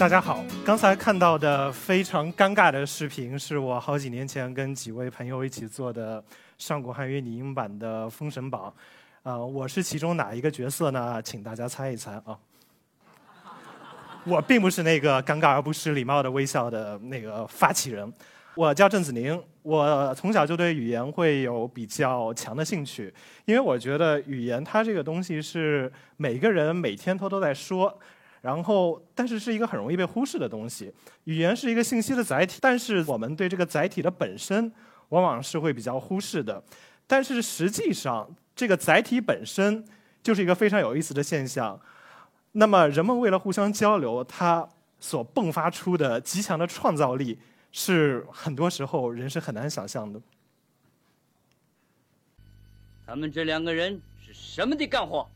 大家好，刚才看到的非常尴尬的视频，是我好几年前跟几位朋友一起做的上古汉语拟音版的《封神榜》。呃，我是其中哪一个角色呢？请大家猜一猜啊。我并不是那个尴尬而不失礼貌的微笑的那个发起人。我叫郑子宁，我从小就对语言会有比较强的兴趣，因为我觉得语言它这个东西是每个人每天他都在说。然后，但是是一个很容易被忽视的东西。语言是一个信息的载体，但是我们对这个载体的本身，往往是会比较忽视的。但是实际上，这个载体本身就是一个非常有意思的现象。那么，人们为了互相交流，它所迸发出的极强的创造力，是很多时候人是很难想象的。他们这两个人是什么的干活？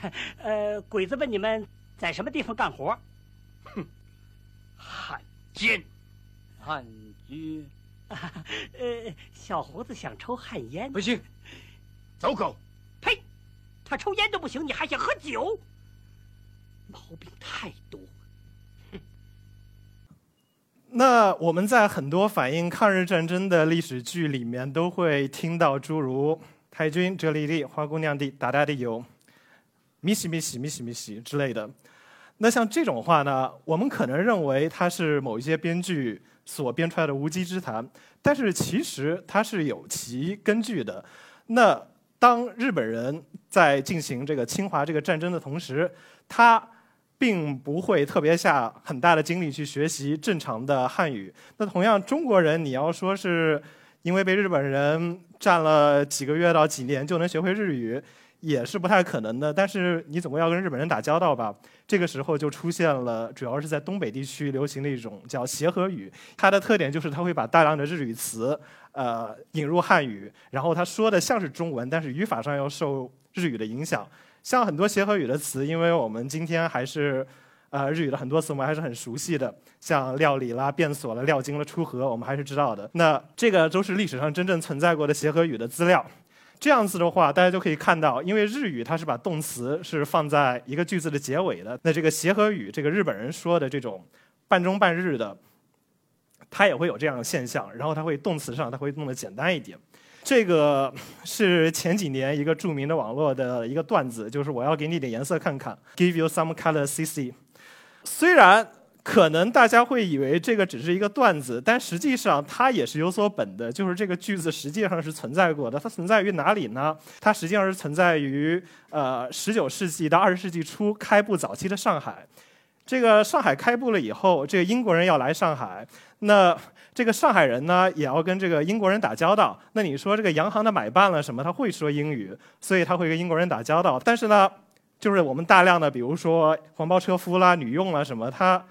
呃，鬼子问你们在什么地方干活？哼，汉奸，汉奸。呃，小胡子想抽旱烟，不行，走狗。呸！他抽烟都不行，你还想喝酒？毛病太多。哼。那我们在很多反映抗日战争的历史剧里面，都会听到诸如“太君哲里的花姑娘的大大的有”。咪西咪西咪西咪西之类的，那像这种话呢，我们可能认为它是某一些编剧所编出来的无稽之谈，但是其实它是有其根据的。那当日本人在进行这个侵华这个战争的同时，他并不会特别下很大的精力去学习正常的汉语。那同样，中国人你要说是因为被日本人占了几个月到几年就能学会日语。也是不太可能的，但是你总归要跟日本人打交道吧。这个时候就出现了，主要是在东北地区流行的一种叫协和语。它的特点就是它会把大量的日语词，呃，引入汉语，然后他说的像是中文，但是语法上又受日语的影响。像很多协和语的词，因为我们今天还是，呃，日语的很多词我们还是很熟悉的，像料理啦、变锁了、料金了、出河，我们还是知道的。那这个都是历史上真正存在过的协和语的资料。这样子的话，大家就可以看到，因为日语它是把动词是放在一个句子的结尾的。那这个协和语，这个日本人说的这种半中半日的，它也会有这样的现象。然后它会动词上，它会弄得简单一点。这个是前几年一个著名的网络的一个段子，就是我要给你点颜色看看，Give you some color, CC。虽然。可能大家会以为这个只是一个段子，但实际上它也是有所本的。就是这个句子实际上是存在过的。它存在于哪里呢？它实际上是存在于呃十九世纪到二十世纪初开埠早期的上海。这个上海开埠了以后，这个英国人要来上海，那这个上海人呢也要跟这个英国人打交道。那你说这个洋行的买办了什么？他会说英语，所以他会跟英国人打交道。但是呢，就是我们大量的比如说黄包车夫啦、女佣啦什么，他。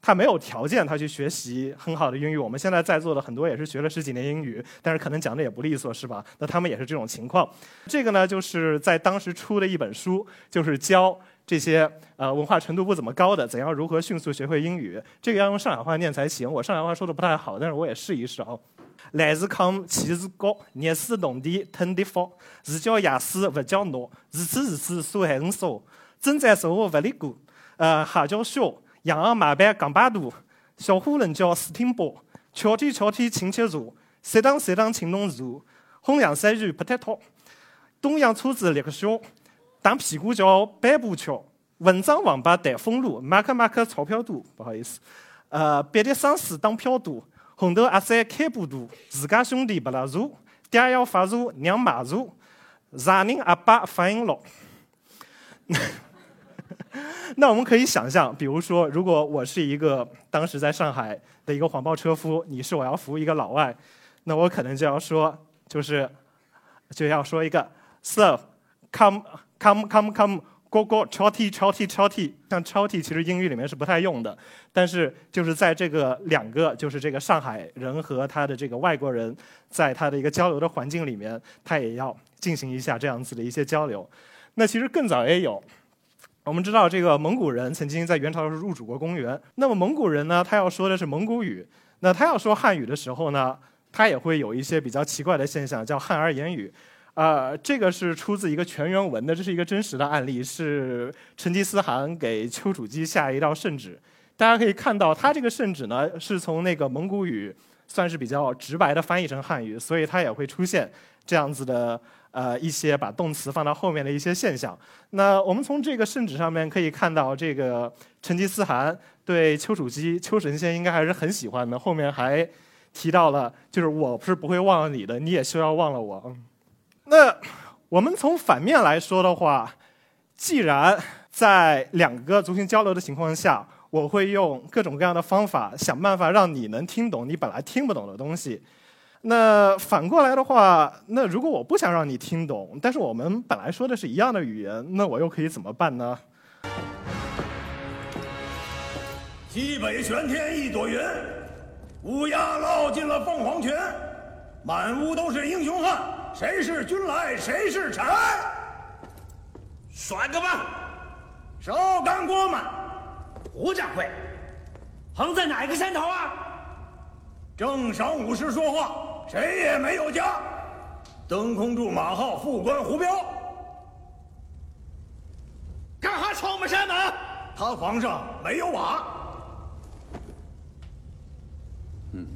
他没有条件，他去学习很好的英语。我们现在在座的很多也是学了十几年英语，但是可能讲的也不利索，是吧？那他们也是这种情况。这个呢，就是在当时出的一本书，就是教这些呃文化程度不怎么高的，怎样如何迅速学会英语。这个要用上海话念才行。我上海话说的不太好，但是我也试一试啊。来自康，气势高，热水动地，腾地方，是叫雅思不叫孬，如此如此，说还很少。正在生活不离过，呃，还叫小。洋行马班港巴肚，小伙人叫四挺波，桥天桥天亲切坐，三堂三档青龙坐，红阳山芋不太套，东洋车子立个小，打屁股叫板步桥，文章王八蛋风路，马克马克钞票多，不好意思，呃，别的丧事当票多，红头阿三开不多，自家兄弟不拉住，爹要发如娘骂如，啥人阿爸反应老。那我们可以想象，比如说，如果我是一个当时在上海的一个黄包车夫，你是我要服务一个老外，那我可能就要说，就是就要说一个，Sir，come come come come，哥哥，超 T 超 T 超 T，像超 T 其实英语里面是不太用的，但是就是在这个两个，就是这个上海人和他的这个外国人，在他的一个交流的环境里面，他也要进行一下这样子的一些交流。那其实更早也有。我们知道，这个蒙古人曾经在元朝的时候入主过公园。那么蒙古人呢，他要说的是蒙古语。那他要说汉语的时候呢，他也会有一些比较奇怪的现象，叫汉而言语。啊，这个是出自一个全原文的，这是一个真实的案例，是成吉思汗给丘处机下一道圣旨。大家可以看到，他这个圣旨呢是从那个蒙古语算是比较直白的翻译成汉语，所以它也会出现这样子的。呃，一些把动词放到后面的一些现象。那我们从这个圣旨上面可以看到，这个成吉思汗对丘处机、丘神仙应该还是很喜欢的。后面还提到了，就是我是不会忘了你的，你也休要忘了我。那我们从反面来说的话，既然在两个族群交流的情况下，我会用各种各样的方法想办法让你能听懂你本来听不懂的东西。那反过来的话，那如果我不想让你听懂，但是我们本来说的是一样的语言，那我又可以怎么办呢？西北玄天一朵云，乌鸦落进了凤凰群，满屋都是英雄汉，谁是君来谁是臣？甩个吧，烧干锅嘛，胡掌柜，横在哪个山头啊？正晌午时说话。谁也没有家，登空柱马号副官胡彪，干哈闯我们山门？他房上没有瓦。嗯，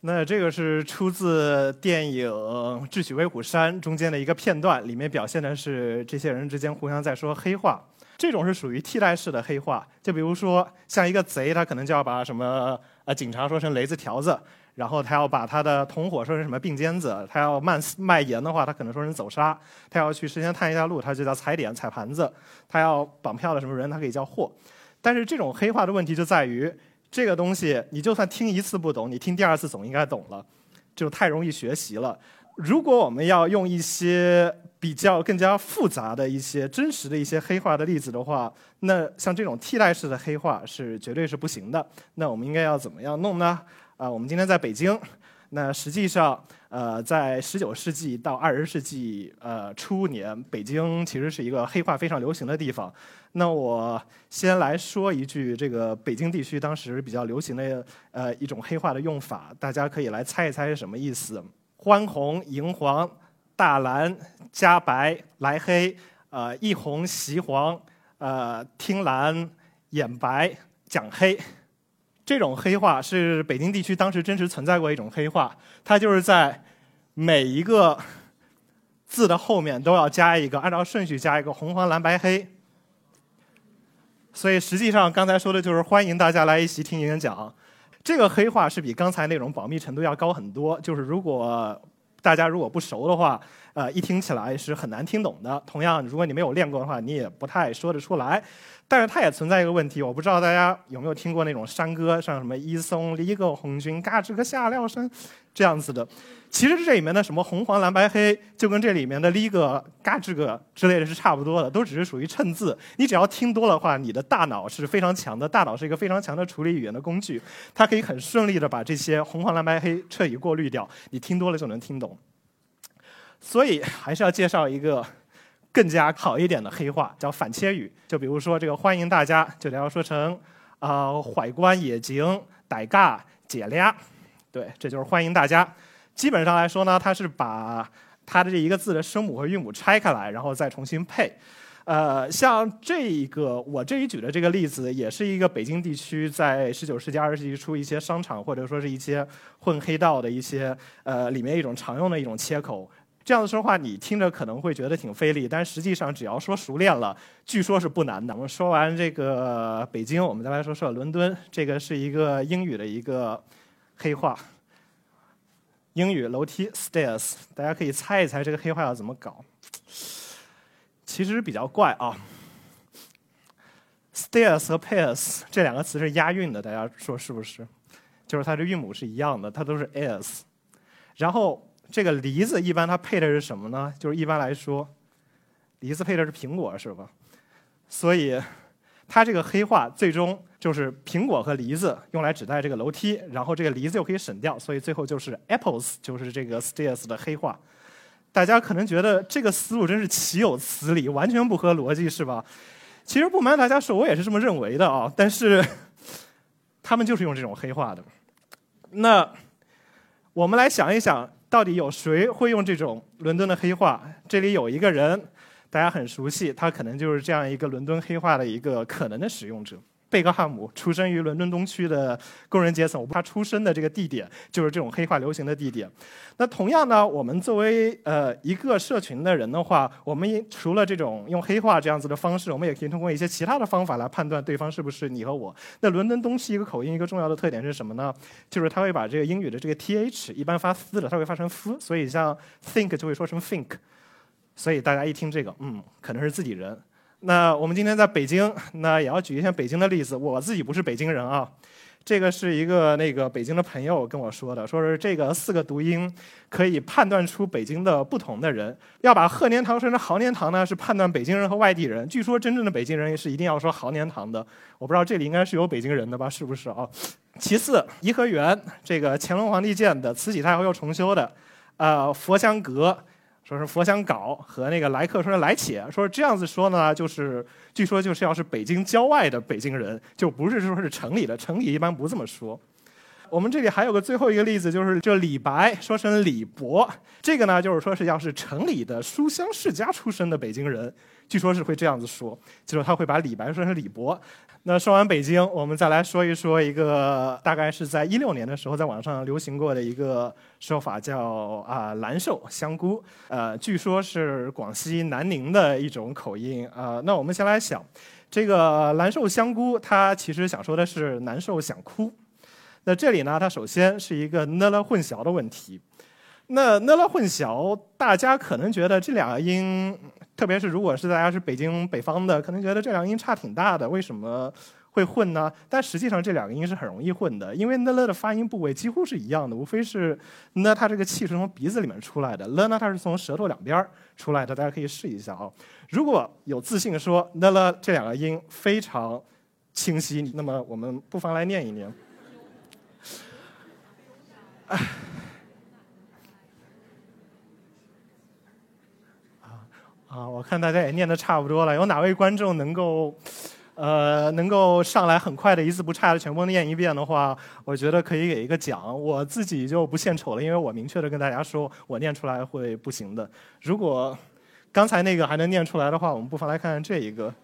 那这个是出自电影《智取威虎山》中间的一个片段，里面表现的是这些人之间互相在说黑话。这种是属于替代式的黑话，就比如说像一个贼，他可能就要把什么呃警察说成雷子条子，然后他要把他的同伙说成什么并肩子，他要卖卖盐的话，他可能说成走沙，他要去事先探一下路，他就叫踩点踩盘子，他要绑票的什么人，他可以叫货。但是这种黑话的问题就在于，这个东西你就算听一次不懂，你听第二次总应该懂了，就太容易学习了。如果我们要用一些比较更加复杂的一些真实的一些黑化的例子的话，那像这种替代式的黑化是绝对是不行的。那我们应该要怎么样弄呢？啊，我们今天在北京，那实际上，呃，在十九世纪到二十世纪呃初年，北京其实是一个黑化非常流行的地方。那我先来说一句，这个北京地区当时比较流行的呃一种黑化的用法，大家可以来猜一猜是什么意思。欢红、迎黄、大蓝、加白、来黑，呃，一红、袭黄，呃，听蓝、眼白、讲黑，这种黑话是北京地区当时真实存在过一种黑话，它就是在每一个字的后面都要加一个，按照顺序加一个红、黄、蓝、白、黑。所以实际上刚才说的就是欢迎大家来一起听演讲。这个黑话是比刚才那种保密程度要高很多，就是如果大家如果不熟的话，呃，一听起来是很难听懂的。同样，如果你没有练过的话，你也不太说得出来。但是它也存在一个问题，我不知道大家有没有听过那种山歌，像什么“一松离个红军，嘎吱个下料声”这样子的。其实这里面的什么红黄蓝白黑，就跟这里面的“离个”“嘎吱个”之类的是差不多的，都只是属于衬字。你只要听多的话，你的大脑是非常强的，大脑是一个非常强的处理语言的工具，它可以很顺利的把这些红黄蓝白黑彻底过滤掉。你听多了就能听懂。所以还是要介绍一个。更加好一点的黑话叫反切语，就比如说这个欢迎大家，就得要说成啊怀观野景，傣嘎解俩，对，这就是欢迎大家。基本上来说呢，它是把它的这一个字的声母和韵母拆开来，然后再重新配。呃，像这一个我这里举的这个例子，也是一个北京地区在十九世纪、二十世纪初一些商场或者说是一些混黑道的一些呃里面一种常用的一种切口。这样子说话，你听着可能会觉得挺费力，但实际上只要说熟练了，据说是不难的。我们说完这个北京，我们再来说说伦敦。这个是一个英语的一个黑话，英语楼梯 stairs，大家可以猜一猜这个黑话要怎么搞。其实比较怪啊，stairs 和 pairs 这两个词是押韵的，大家说是不是？就是它的韵母是一样的，它都是 s，然后。这个梨子一般它配的是什么呢？就是一般来说，梨子配的是苹果，是吧？所以它这个黑化最终就是苹果和梨子用来指代这个楼梯，然后这个梨子又可以省掉，所以最后就是 apples，就是这个 stairs 的黑化。大家可能觉得这个思路真是岂有此理，完全不合逻辑，是吧？其实不瞒大家说，我也是这么认为的啊。但是 他们就是用这种黑化的。那我们来想一想，到底有谁会用这种伦敦的黑话？这里有一个人，大家很熟悉，他可能就是这样一个伦敦黑话的一个可能的使用者。贝克汉姆出生于伦敦东区的工人阶层，他出生的这个地点就是这种黑话流行的地点。那同样呢，我们作为呃一个社群的人的话，我们除了这种用黑话这样子的方式，我们也可以通过一些其他的方法来判断对方是不是你和我。那伦敦东区一个口音一个重要的特点是什么呢？就是他会把这个英语的这个 th 一般发嘶的，他会发成 f，所以像 think 就会说成 think。所以大家一听这个，嗯，可能是自己人。那我们今天在北京，那也要举一下北京的例子。我自己不是北京人啊，这个是一个那个北京的朋友跟我说的，说是这个四个读音可以判断出北京的不同的人。要把鹤年堂说成豪年堂呢，是判断北京人和外地人。据说真正的北京人是一定要说豪年堂的。我不知道这里应该是有北京人的吧？是不是啊？其次，颐和园这个乾隆皇帝建的，慈禧太后又重修的，呃，佛香阁。说是佛香搞和那个来客说是来且，说这样子说呢，就是据说就是要是北京郊外的北京人，就不是说是城里的，城里一般不这么说。我们这里还有个最后一个例子，就是这李白说成李博，这个呢就是说是要是城里的书香世家出身的北京人，据说是会这样子说，就是他会把李白说成李博。那说完北京，我们再来说一说一个大概是在一六年的时候在网上流行过的一个说法，叫啊蓝瘦香菇，呃，据说是广西南宁的一种口音啊。那我们先来想，这个蓝瘦香菇，它其实想说的是难受想哭。那这里呢，它首先是一个呢了混淆的问题。那呢了混淆，大家可能觉得这两个音。特别是如果是大家是北京北方的，可能觉得这两个音差挺大的，为什么会混呢？但实际上这两个音是很容易混的，因为呢了的发音部位几乎是一样的，无非是呢它这个气是从鼻子里面出来的，了呢它是从舌头两边出来的，大家可以试一下啊。如果有自信说呢了这两个音非常清晰，那么我们不妨来念一念。哎。啊，我看大家也念的差不多了，有哪位观众能够，呃，能够上来很快的一字不差的全部念一遍的话，我觉得可以给一个奖。我自己就不献丑了，因为我明确的跟大家说，我念出来会不行的。如果刚才那个还能念出来的话，我们不妨来看看这一个。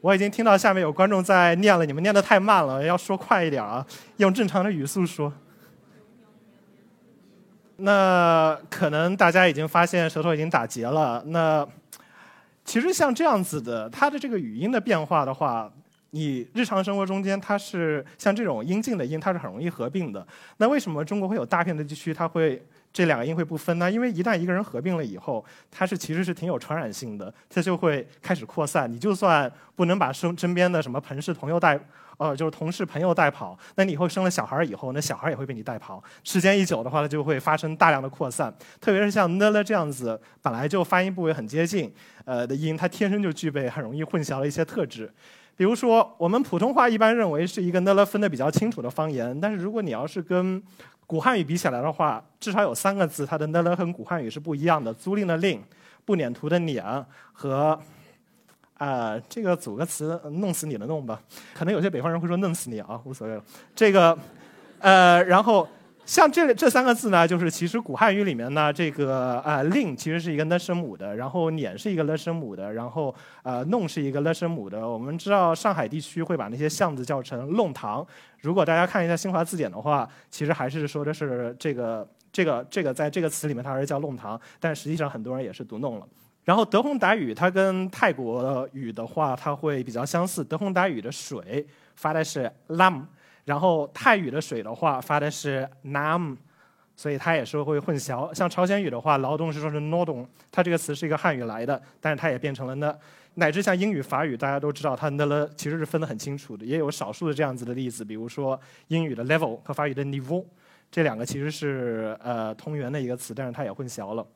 我已经听到下面有观众在念了，你们念的太慢了，要说快一点啊，用正常的语速说。那可能大家已经发现舌头已经打结了。那其实像这样子的，它的这个语音的变化的话，你日常生活中间它是像这种音近的音，它是很容易合并的。那为什么中国会有大片的地区它会这两个音会不分呢？因为一旦一个人合并了以后，它是其实是挺有传染性的，它就会开始扩散。你就算不能把身身边的什么朋氏朋友带。呃，就是同事朋友带跑，那你以后生了小孩以后，那小孩也会被你带跑。时间一久的话，它就会发生大量的扩散。特别是像呢了这样子，本来就发音部位很接近，呃的音，它天生就具备很容易混淆的一些特质。比如说，我们普通话一般认为是一个呢了分的比较清楚的方言，但是如果你要是跟古汉语比起来的话，至少有三个字，它的呢了和古汉语是不一样的：租赁的赁，不撵图的撵和。啊，这个组个词，弄死你的弄吧。可能有些北方人会说弄死你啊，无所谓了。这个，呃，然后像这这三个字呢，就是其实古汉语里面呢，这个啊令其实是一个呢声母的，然后撵是一个了声母的，然后呃弄是一个了声母的。我们知道上海地区会把那些巷子叫成弄堂。如果大家看一下新华字典的话，其实还是说的是这个这个这个在这个词里面它是叫弄堂，但实际上很多人也是读弄了。然后德宏达语它跟泰国语的话，它会比较相似。德宏达语的水发的是 lam，然后泰语的水的话发的是 nam，所以它也是会混淆。像朝鲜语的话，劳动是说是 nodon，它这个词是一个汉语来的，但是它也变成了呢。乃至像英语、法语，大家都知道它的了其实是分得很清楚的，也有少数的这样子的例子，比如说英语的 level 和法语的 niveau，这两个其实是呃同源的一个词，但是它也混淆了。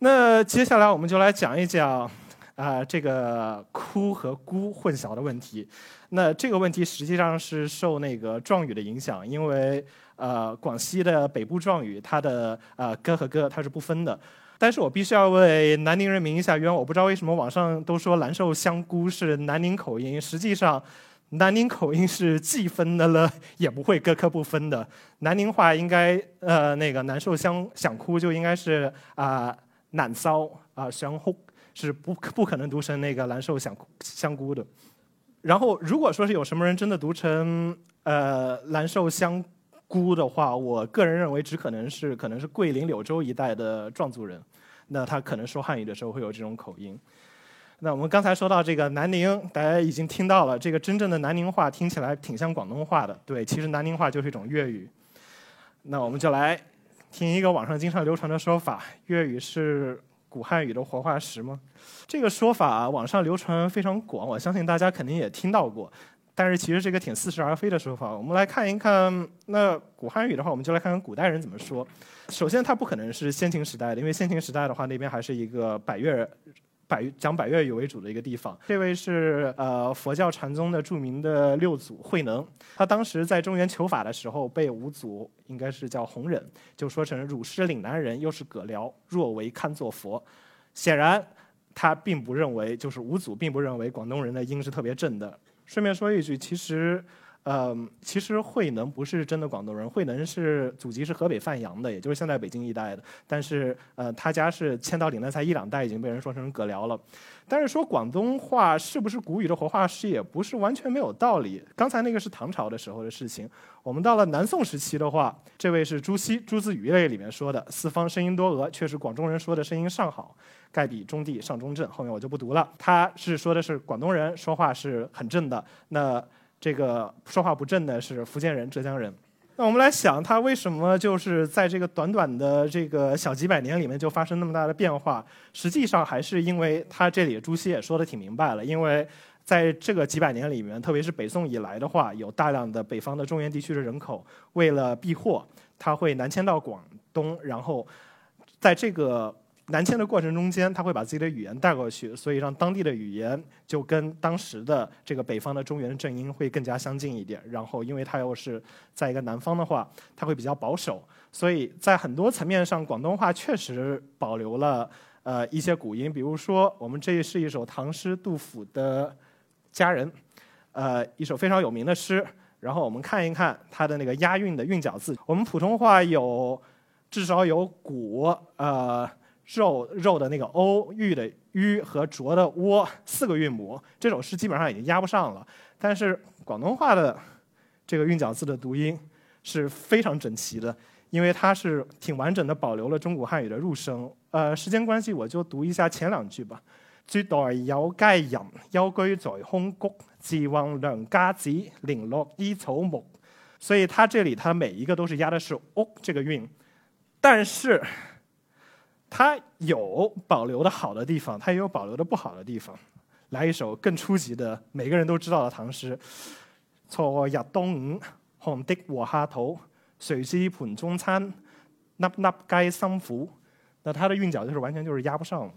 那接下来我们就来讲一讲，啊、这个哭和姑混淆的问题。那这个问题实际上是受那个壮语的影响，因为呃广西的北部壮语它的呃哥和哥它是不分的。但是我必须要为南宁人民一下冤，我不知道为什么网上都说蓝瘦香菇是南宁口音，实际上南宁口音是既分的了也不会各科不分的。南宁话应该呃那个难受香想哭就应该是啊、难骚啊想哭是不不可能读成那个蓝瘦香香菇的。然后如果说是有什么人真的读成呃蓝瘦香菇的话，我个人认为只可能是可能是桂林柳州一带的壮族人，那他可能说汉语的时候会有这种口音。那我们刚才说到这个南宁，大家已经听到了，这个真正的南宁话听起来挺像广东话的。对，其实南宁话就是一种粤语。那我们就来听一个网上经常流传的说法：粤语是古汉语的活化石吗？这个说法网上流传非常广，我相信大家肯定也听到过。但是其实这个挺似是而非的说法。我们来看一看，那古汉语的话，我们就来看看古代人怎么说。首先，它不可能是先秦时代的，因为先秦时代的话，那边还是一个百越。百讲百越语为主的一个地方，这位是呃佛教禅宗的著名的六祖慧能，他当时在中原求法的时候，被五祖应该是叫弘忍，就说成汝师岭南人，又是葛僚，若为堪作佛。显然，他并不认为，就是五祖并不认为广东人的音是特别正的。顺便说一句，其实，呃，其实慧能不是真的广东人，慧能是祖籍是河北范阳的，也就是现在北京一带的。但是，呃，他家是迁到岭南才一两代，已经被人说成葛僚了。但是说广东话是不是古语的活化石，也不是完全没有道理。刚才那个是唐朝的时候的事情，我们到了南宋时期的话，这位是朱熹《朱子语类》里面说的“四方声音多讹”，确实广东人说的声音尚好，盖比中地上中正。后面我就不读了。他是说的是广东人说话是很正的，那这个说话不正的是福建人、浙江人。那我们来想，他为什么就是在这个短短的这个小几百年里面就发生那么大的变化？实际上还是因为他这里朱熹也说的挺明白了，因为在这个几百年里面，特别是北宋以来的话，有大量的北方的中原地区的人口为了避祸，他会南迁到广东，然后在这个南迁的过程中间，他会把自己的语言带过去，所以让当地的语言就跟当时的这个北方的中原正音会更加相近一点。然后，因为他又是在一个南方的话，他会比较保守，所以在很多层面上，广东话确实保留了呃一些古音。比如说，我们这是一首唐诗杜甫的《佳人》，呃，一首非常有名的诗。然后我们看一看它的那个押韵的韵脚字。我们普通话有至少有古呃。肉肉的那个 o 玉的 u 和浊的 o 四个韵母，这首诗基本上已经押不上了。但是广东话的这个韵脚字的读音是非常整齐的，因为它是挺完整的保留了中古汉语的入声。呃，时间关系我就读一下前两句吧。絕代有佳人，幽居在空谷，自望良家子，零落依草木。所以它这里它每一个都是押的是 o 这个韵，但是。它有保留的好的地方，它也有保留的不好的地方。来一首更初级的，每个人都知道的唐诗：“錯日當午，寒的禾下土，誰知盘中餐，粒粒皆辛苦。”那它的韵脚就是完全就是押不上。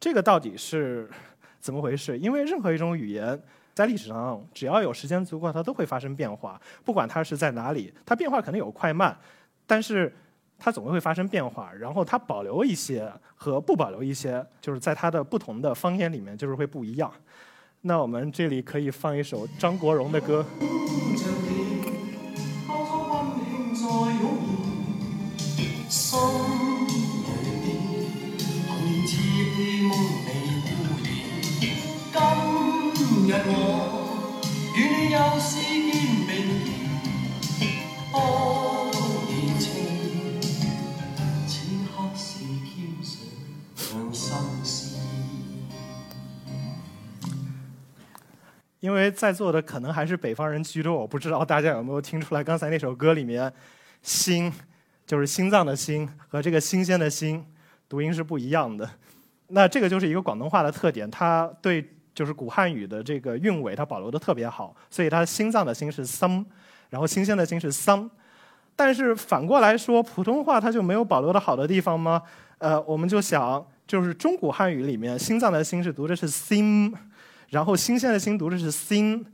这个到底是怎么回事？因为任何一种语言在历史上，只要有时间足够，它都会发生变化。不管它是在哪里，它变化可能有快慢，但是。它總會發生变化，然后它保留一些和不保留一些，就是在它的不同的方言里面，就是会不一样。那我们这里可以放一首张国荣的歌。因为在座的可能还是北方人居多，我不知道大家有没有听出来刚才那首歌里面“心”就是心脏的“心”和这个新鲜的“新”读音是不一样的。那这个就是一个广东话的特点，它对就是古汉语的这个韵尾，它保留的特别好，所以它心脏的“心”是 “some”，然后新鲜的“心”是 “some”。但是反过来说，普通话它就没有保留的好的地方吗？呃，我们就想。就是中古汉语里面，心脏的心是读的是 sim，然后新鲜的新读的是 sin。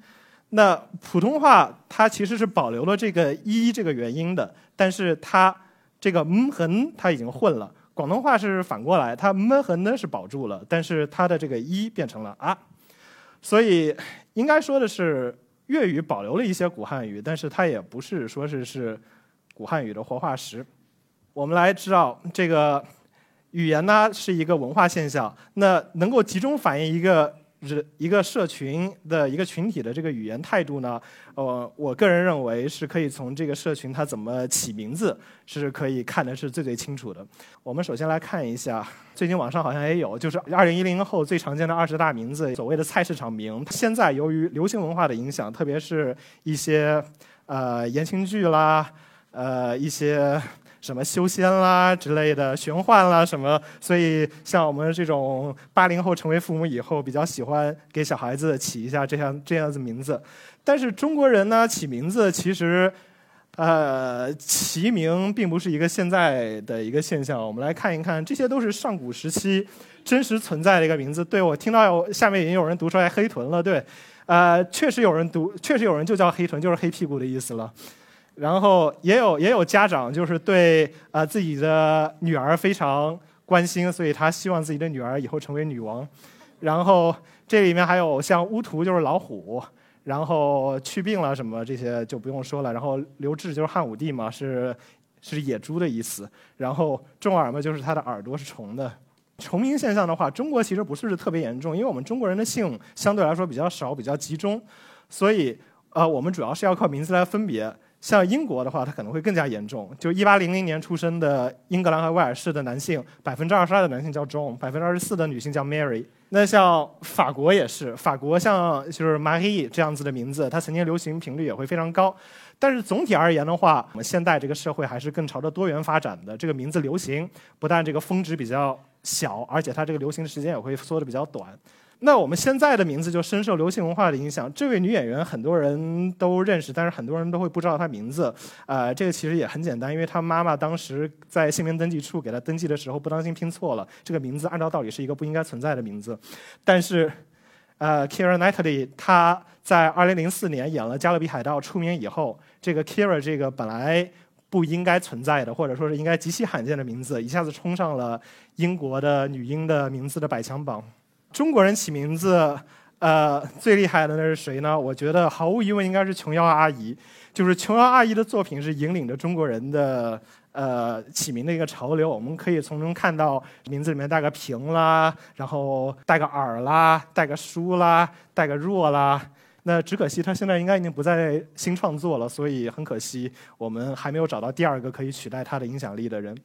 那普通话它其实是保留了这个一这个元音的，但是它这个嗯和它已经混了。广东话是反过来，它嗯和呢是保住了，但是它的这个一变成了啊。所以应该说的是，粤语保留了一些古汉语，但是它也不是说是是古汉语的活化石。我们来知道，这个语言呢是一个文化现象，那能够集中反映一个。是一个社群的一个群体的这个语言态度呢，呃，我个人认为是可以从这个社群它怎么起名字是可以看的是最最清楚的。我们首先来看一下，最近网上好像也有，就是二零一零后最常见的二十大名字，所谓的菜市场名。现在由于流行文化的影响，特别是一些呃言情剧啦，呃一些。什么修仙啦之类的玄幻啦什么，所以像我们这种八零后成为父母以后，比较喜欢给小孩子起一下这样这样子名字。但是中国人呢，起名字其实，呃，起名并不是一个现在的一个现象。我们来看一看，这些都是上古时期真实存在的一个名字。对我听到下面已经有人读出来黑臀了，对，呃，确实有人读，确实有人就叫黑臀，就是黑屁股的意思了。然后也有也有家长就是对呃自己的女儿非常关心，所以他希望自己的女儿以后成为女王。然后这里面还有像乌图就是老虎，然后去病了什么这些就不用说了。然后刘志就是汉武帝嘛，是是野猪的意思。然后重耳嘛就是他的耳朵是虫的。重名现象的话，中国其实不是特别严重，因为我们中国人的姓相对来说比较少，比较集中，所以呃我们主要是要靠名字来分别。像英国的话，它可能会更加严重。就一八零零年出生的英格兰和威尔士的男性，百分之二十二的男性叫 John，百分之二十四的女性叫 Mary。那像法国也是，法国像就是 Marie 这样子的名字，它曾经流行频率也会非常高。但是总体而言的话，我们现代这个社会还是更朝着多元发展的。这个名字流行，不但这个峰值比较小，而且它这个流行的时间也会缩的比较短。那我们现在的名字就深受流行文化的影响。这位女演员很多人都认识，但是很多人都会不知道她名字。呃，这个其实也很简单，因为她妈妈当时在姓名登记处给她登记的时候不当心拼错了，这个名字按照道理是一个不应该存在的名字。但是，呃，Kira Knightley 她在2004年演了《加勒比海盗》出名以后，这个 Kira 这个本来不应该存在的，或者说是应该极其罕见的名字，一下子冲上了英国的女婴的名字的百强榜。中国人起名字，呃，最厉害的那是谁呢？我觉得毫无疑问应该是琼瑶阿姨。就是琼瑶阿姨的作品是引领着中国人的呃起名的一个潮流。我们可以从中看到名字里面带个平啦，然后带个耳啦，带个书啦，带个若啦。那只可惜她现在应该已经不再新创作了，所以很可惜我们还没有找到第二个可以取代她的影响力的人。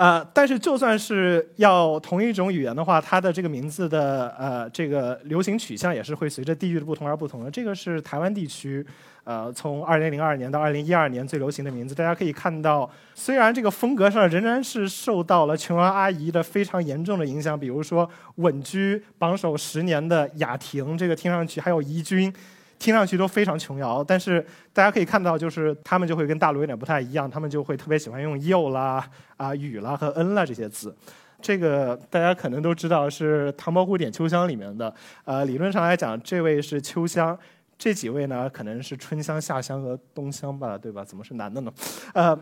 呃，但是就算是要同一种语言的话，它的这个名字的呃这个流行取向也是会随着地域的不同而不同的。这个是台湾地区，呃，从二零零二年到二零一二年最流行的名字。大家可以看到，虽然这个风格上仍然是受到了琼瑶阿姨的非常严重的影响，比如说稳居榜首十年的雅婷，这个听上去还有怡君。听上去都非常琼瑶，但是大家可以看到，就是他们就会跟大陆有点不太一样，他们就会特别喜欢用又啦、啊雨啦和恩啦这些字。这个大家可能都知道是《唐伯虎点秋香》里面的。呃，理论上来讲，这位是秋香，这几位呢可能是春香、夏香和冬香吧，对吧？怎么是男的呢？呃。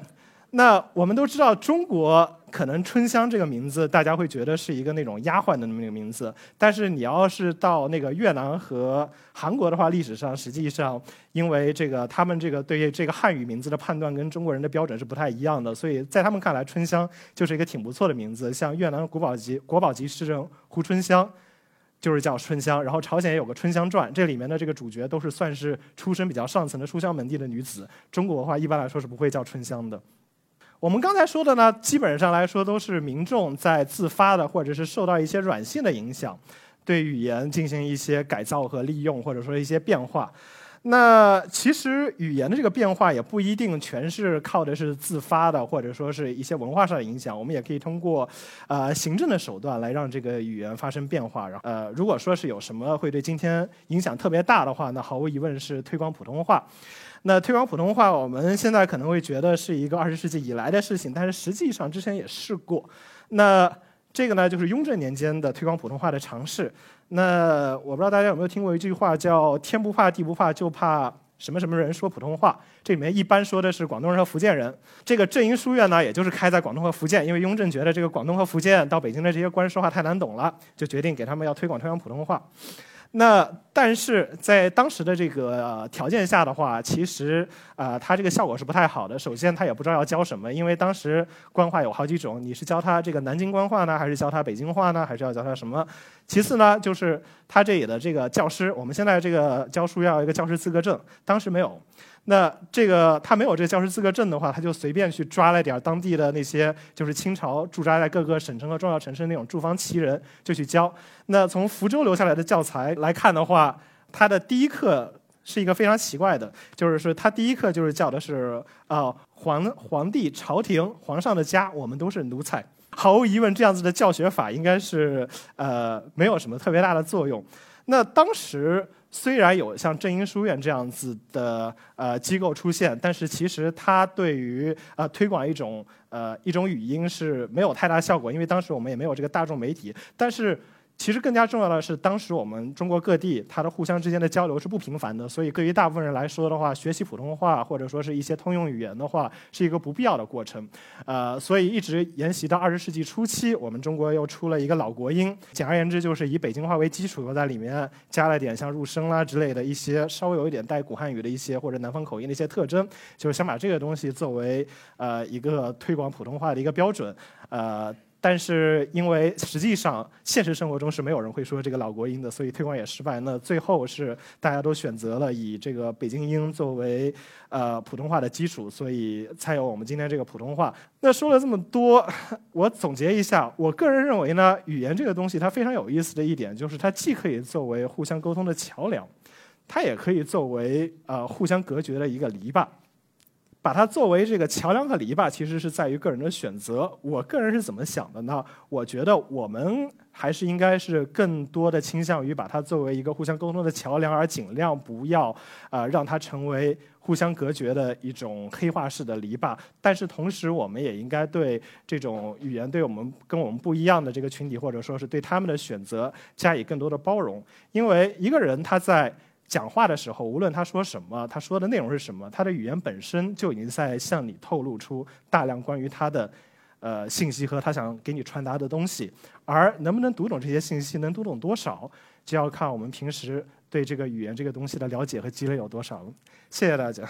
那我们都知道，中国可能春香这个名字，大家会觉得是一个那种丫鬟的那么一个名字。但是你要是到那个越南和韩国的话，历史上实际上，因为这个他们这个对这个汉语名字的判断跟中国人的标准是不太一样的，所以在他们看来，春香就是一个挺不错的名字。像越南国宝级国宝级诗人胡春香，就是叫春香。然后朝鲜也有个《春香传》，这里面的这个主角都是算是出身比较上层的书香门第的女子。中国的话，一般来说是不会叫春香的。我们刚才说的呢，基本上来说都是民众在自发的，或者是受到一些软性的影响，对语言进行一些改造和利用，或者说一些变化。那其实语言的这个变化也不一定全是靠的是自发的，或者说是一些文化上的影响。我们也可以通过呃行政的手段来让这个语言发生变化。然后呃，如果说是有什么会对今天影响特别大的话，那毫无疑问是推广普通话。那推广普通话，我们现在可能会觉得是一个二十世纪以来的事情，但是实际上之前也试过。那这个呢，就是雍正年间的推广普通话的尝试。那我不知道大家有没有听过一句话，叫“天不怕地不怕，就怕什么什么人说普通话”。这里面一般说的是广东人和福建人。这个正音书院呢，也就是开在广东和福建，因为雍正觉得这个广东和福建到北京的这些官说话太难懂了，就决定给他们要推广推广普通话。那但是在当时的这个条件下的话，其实啊，他这个效果是不太好的。首先，他也不知道要教什么，因为当时官话有好几种，你是教他这个南京官话呢，还是教他北京话呢，还是要教他什么？其次呢，就是他这里的这个教师，我们现在这个教书要一个教师资格证，当时没有。那这个他没有这个教师资格证的话，他就随便去抓了点当地的那些就是清朝驻扎在各个省城和重要城市那种驻防旗人，就去教。那从福州留下来的教材来看的话，他的第一课是一个非常奇怪的，就是说他第一课就是教的是啊皇皇帝朝廷皇上的家，我们都是奴才。毫无疑问，这样子的教学法应该是呃没有什么特别大的作用。那当时。虽然有像正音书院这样子的呃机构出现，但是其实它对于呃推广一种呃一种语音是没有太大效果，因为当时我们也没有这个大众媒体，但是。其实更加重要的是，当时我们中国各地它的互相之间的交流是不频繁的，所以对于大部分人来说的话，学习普通话或者说是一些通用语言的话，是一个不必要的过程。呃，所以一直沿袭到二十世纪初期，我们中国又出了一个老国音，简而言之就是以北京话为基础，又在里面加了点像入声啦之类的一些稍微有一点带古汉语的一些或者南方口音的一些特征，就是想把这个东西作为呃一个推广普通话的一个标准，呃。但是因为实际上现实生活中是没有人会说这个老国音的，所以推广也失败。那最后是大家都选择了以这个北京音作为呃普通话的基础，所以才有我们今天这个普通话。那说了这么多，我总结一下，我个人认为呢，语言这个东西它非常有意思的一点就是它既可以作为互相沟通的桥梁，它也可以作为呃互相隔绝的一个篱笆。把它作为这个桥梁和篱笆，其实是在于个人的选择。我个人是怎么想的呢？我觉得我们还是应该是更多的倾向于把它作为一个互相沟通的桥梁，而尽量不要啊让它成为互相隔绝的一种黑化式的篱笆。但是同时，我们也应该对这种语言对我们跟我们不一样的这个群体，或者说是对他们的选择加以更多的包容。因为一个人他在。讲话的时候，无论他说什么，他说的内容是什么，他的语言本身就已经在向你透露出大量关于他的呃信息和他想给你传达的东西。而能不能读懂这些信息，能读懂多少，就要看我们平时对这个语言这个东西的了解和积累有多少了。谢谢大家。